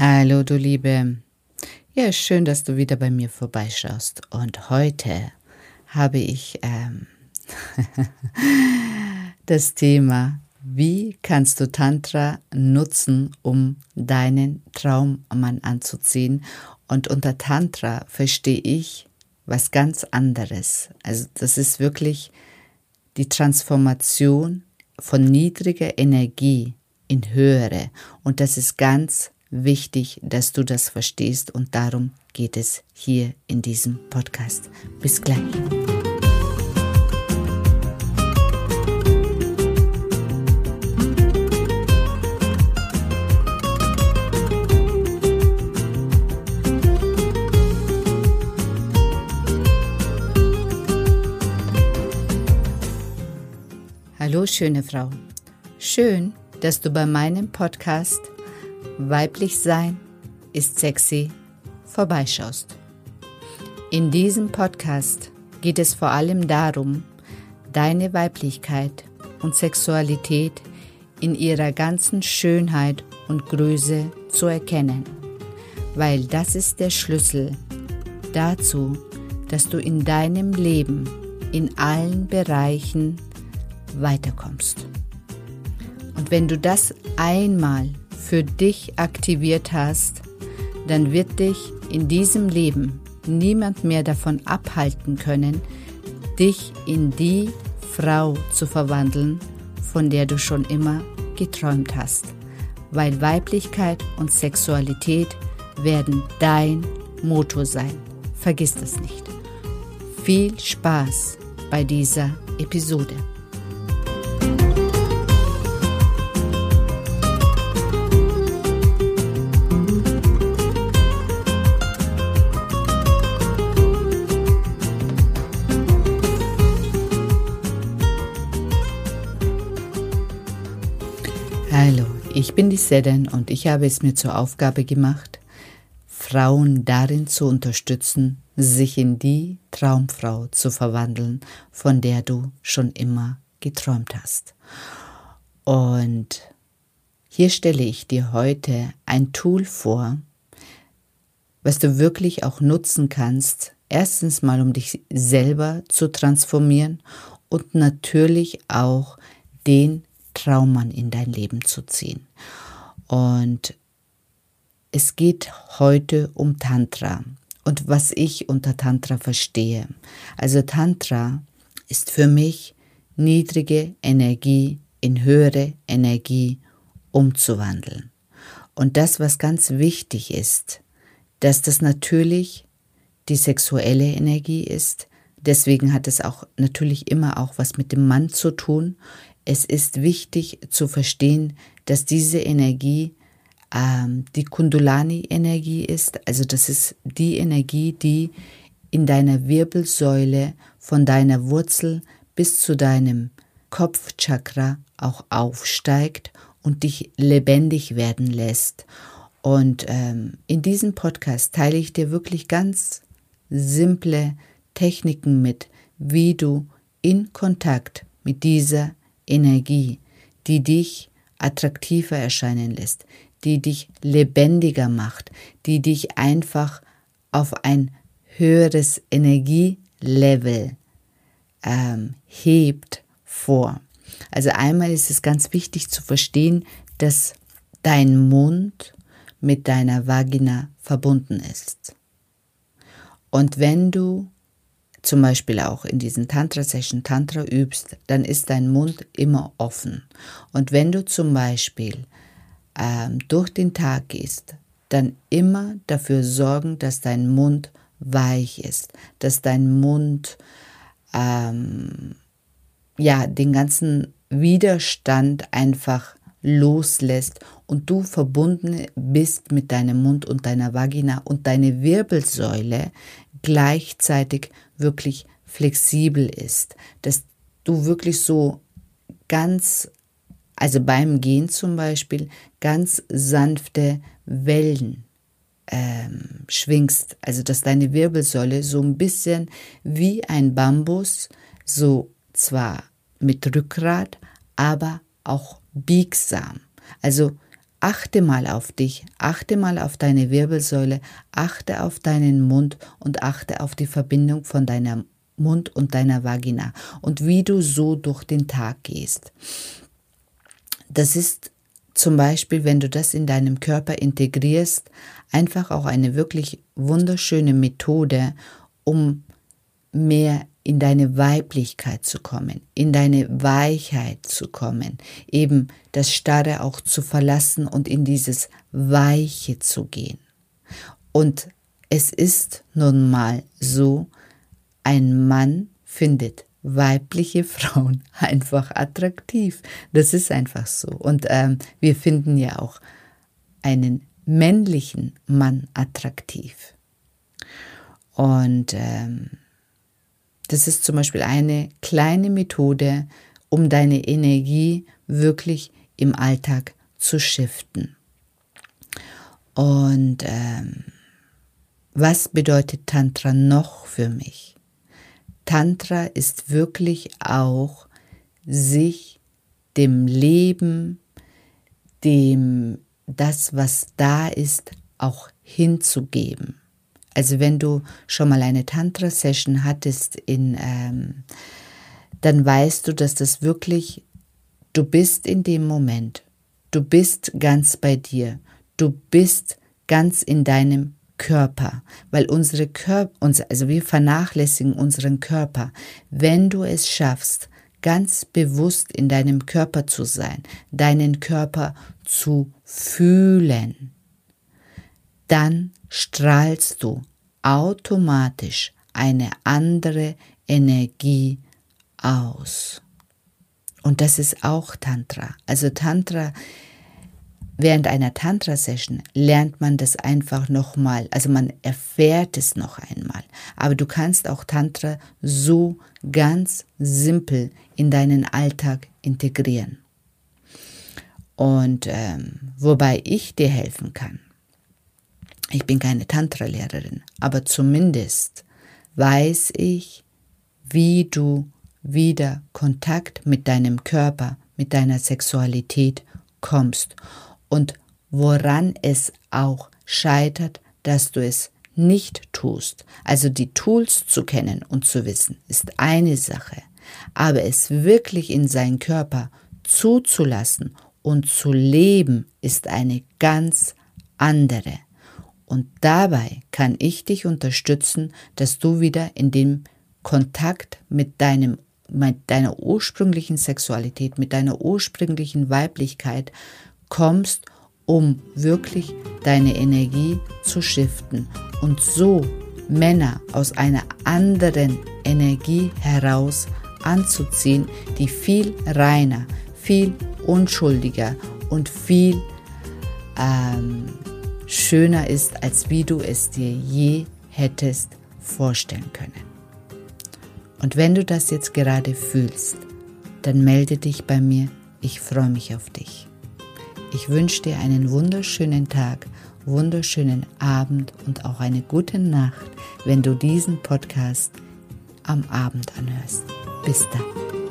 Hallo, du Liebe. Ja, schön, dass du wieder bei mir vorbeischaust. Und heute habe ich ähm, das Thema, wie kannst du Tantra nutzen, um deinen Traummann anzuziehen? Und unter Tantra verstehe ich was ganz anderes. Also das ist wirklich die Transformation von niedriger Energie in höhere. Und das ist ganz wichtig, dass du das verstehst und darum geht es hier in diesem Podcast. Bis gleich. Hallo schöne Frau. Schön, dass du bei meinem Podcast Weiblich sein ist sexy vorbeischaust. In diesem Podcast geht es vor allem darum, deine Weiblichkeit und Sexualität in ihrer ganzen Schönheit und Größe zu erkennen, weil das ist der Schlüssel dazu, dass du in deinem Leben in allen Bereichen weiterkommst. Und wenn du das einmal für dich aktiviert hast, dann wird dich in diesem Leben niemand mehr davon abhalten können, dich in die Frau zu verwandeln, von der du schon immer geträumt hast, weil Weiblichkeit und Sexualität werden dein Motto sein. Vergiss das nicht. Viel Spaß bei dieser Episode. Bin die Seden und ich habe es mir zur Aufgabe gemacht, Frauen darin zu unterstützen, sich in die Traumfrau zu verwandeln, von der du schon immer geträumt hast. Und hier stelle ich dir heute ein Tool vor, was du wirklich auch nutzen kannst, erstens mal um dich selber zu transformieren und natürlich auch den Traummann in dein Leben zu ziehen. Und es geht heute um Tantra und was ich unter Tantra verstehe. Also Tantra ist für mich niedrige Energie in höhere Energie umzuwandeln. Und das, was ganz wichtig ist, dass das natürlich die sexuelle Energie ist. Deswegen hat es auch natürlich immer auch was mit dem Mann zu tun. Es ist wichtig zu verstehen, dass diese Energie ähm, die Kundulani-Energie ist. Also das ist die Energie, die in deiner Wirbelsäule von deiner Wurzel bis zu deinem Kopfchakra auch aufsteigt und dich lebendig werden lässt. Und ähm, in diesem Podcast teile ich dir wirklich ganz simple Techniken mit, wie du in Kontakt mit dieser Energie, die dich attraktiver erscheinen lässt, die dich lebendiger macht, die dich einfach auf ein höheres Energielevel ähm, hebt vor. Also einmal ist es ganz wichtig zu verstehen, dass dein Mund mit deiner Vagina verbunden ist. Und wenn du zum Beispiel auch in diesen Tantra-Session Tantra übst, dann ist dein Mund immer offen. Und wenn du zum Beispiel ähm, durch den Tag gehst, dann immer dafür sorgen, dass dein Mund weich ist, dass dein Mund ähm, ja den ganzen Widerstand einfach loslässt und du verbunden bist mit deinem Mund und deiner Vagina und deine Wirbelsäule gleichzeitig wirklich flexibel ist, dass du wirklich so ganz, also beim Gehen zum Beispiel, ganz sanfte Wellen ähm, schwingst, also dass deine Wirbelsäule so ein bisschen wie ein Bambus, so zwar mit Rückgrat, aber auch biegsam, also achte mal auf dich, achte mal auf deine Wirbelsäule, achte auf deinen Mund und achte auf die Verbindung von deiner Mund und deiner Vagina und wie du so durch den Tag gehst. Das ist zum Beispiel, wenn du das in deinem Körper integrierst, einfach auch eine wirklich wunderschöne Methode, um mehr in deine Weiblichkeit zu kommen, in deine Weichheit zu kommen, eben das Starre auch zu verlassen und in dieses Weiche zu gehen. Und es ist nun mal so, ein Mann findet weibliche Frauen einfach attraktiv. Das ist einfach so. Und ähm, wir finden ja auch einen männlichen Mann attraktiv. Und ähm, das ist zum Beispiel eine kleine Methode, um deine Energie wirklich im Alltag zu shiften. Und ähm, was bedeutet Tantra noch für mich? Tantra ist wirklich auch sich dem Leben, dem das, was da ist, auch hinzugeben. Also wenn du schon mal eine Tantra-Session hattest, in, ähm, dann weißt du, dass das wirklich, du bist in dem Moment, du bist ganz bei dir, du bist ganz in deinem Körper, weil unsere Körper, also wir vernachlässigen unseren Körper. Wenn du es schaffst, ganz bewusst in deinem Körper zu sein, deinen Körper zu fühlen, dann strahlst du automatisch eine andere Energie aus. Und das ist auch Tantra. Also Tantra, während einer Tantra-Session lernt man das einfach nochmal, also man erfährt es noch einmal. Aber du kannst auch Tantra so ganz simpel in deinen Alltag integrieren. Und ähm, wobei ich dir helfen kann, ich bin keine Tantra-Lehrerin, aber zumindest weiß ich, wie du wieder Kontakt mit deinem Körper, mit deiner Sexualität kommst und woran es auch scheitert, dass du es nicht tust. Also die Tools zu kennen und zu wissen, ist eine Sache, aber es wirklich in seinen Körper zuzulassen und zu leben, ist eine ganz andere. Und dabei kann ich dich unterstützen, dass du wieder in den Kontakt mit deinem mit deiner ursprünglichen Sexualität, mit deiner ursprünglichen Weiblichkeit kommst, um wirklich deine Energie zu shiften. Und so Männer aus einer anderen Energie heraus anzuziehen, die viel reiner, viel unschuldiger und viel ähm, schöner ist, als wie du es dir je hättest vorstellen können. Und wenn du das jetzt gerade fühlst, dann melde dich bei mir, ich freue mich auf dich. Ich wünsche dir einen wunderschönen Tag, wunderschönen Abend und auch eine gute Nacht, wenn du diesen Podcast am Abend anhörst. Bis dann.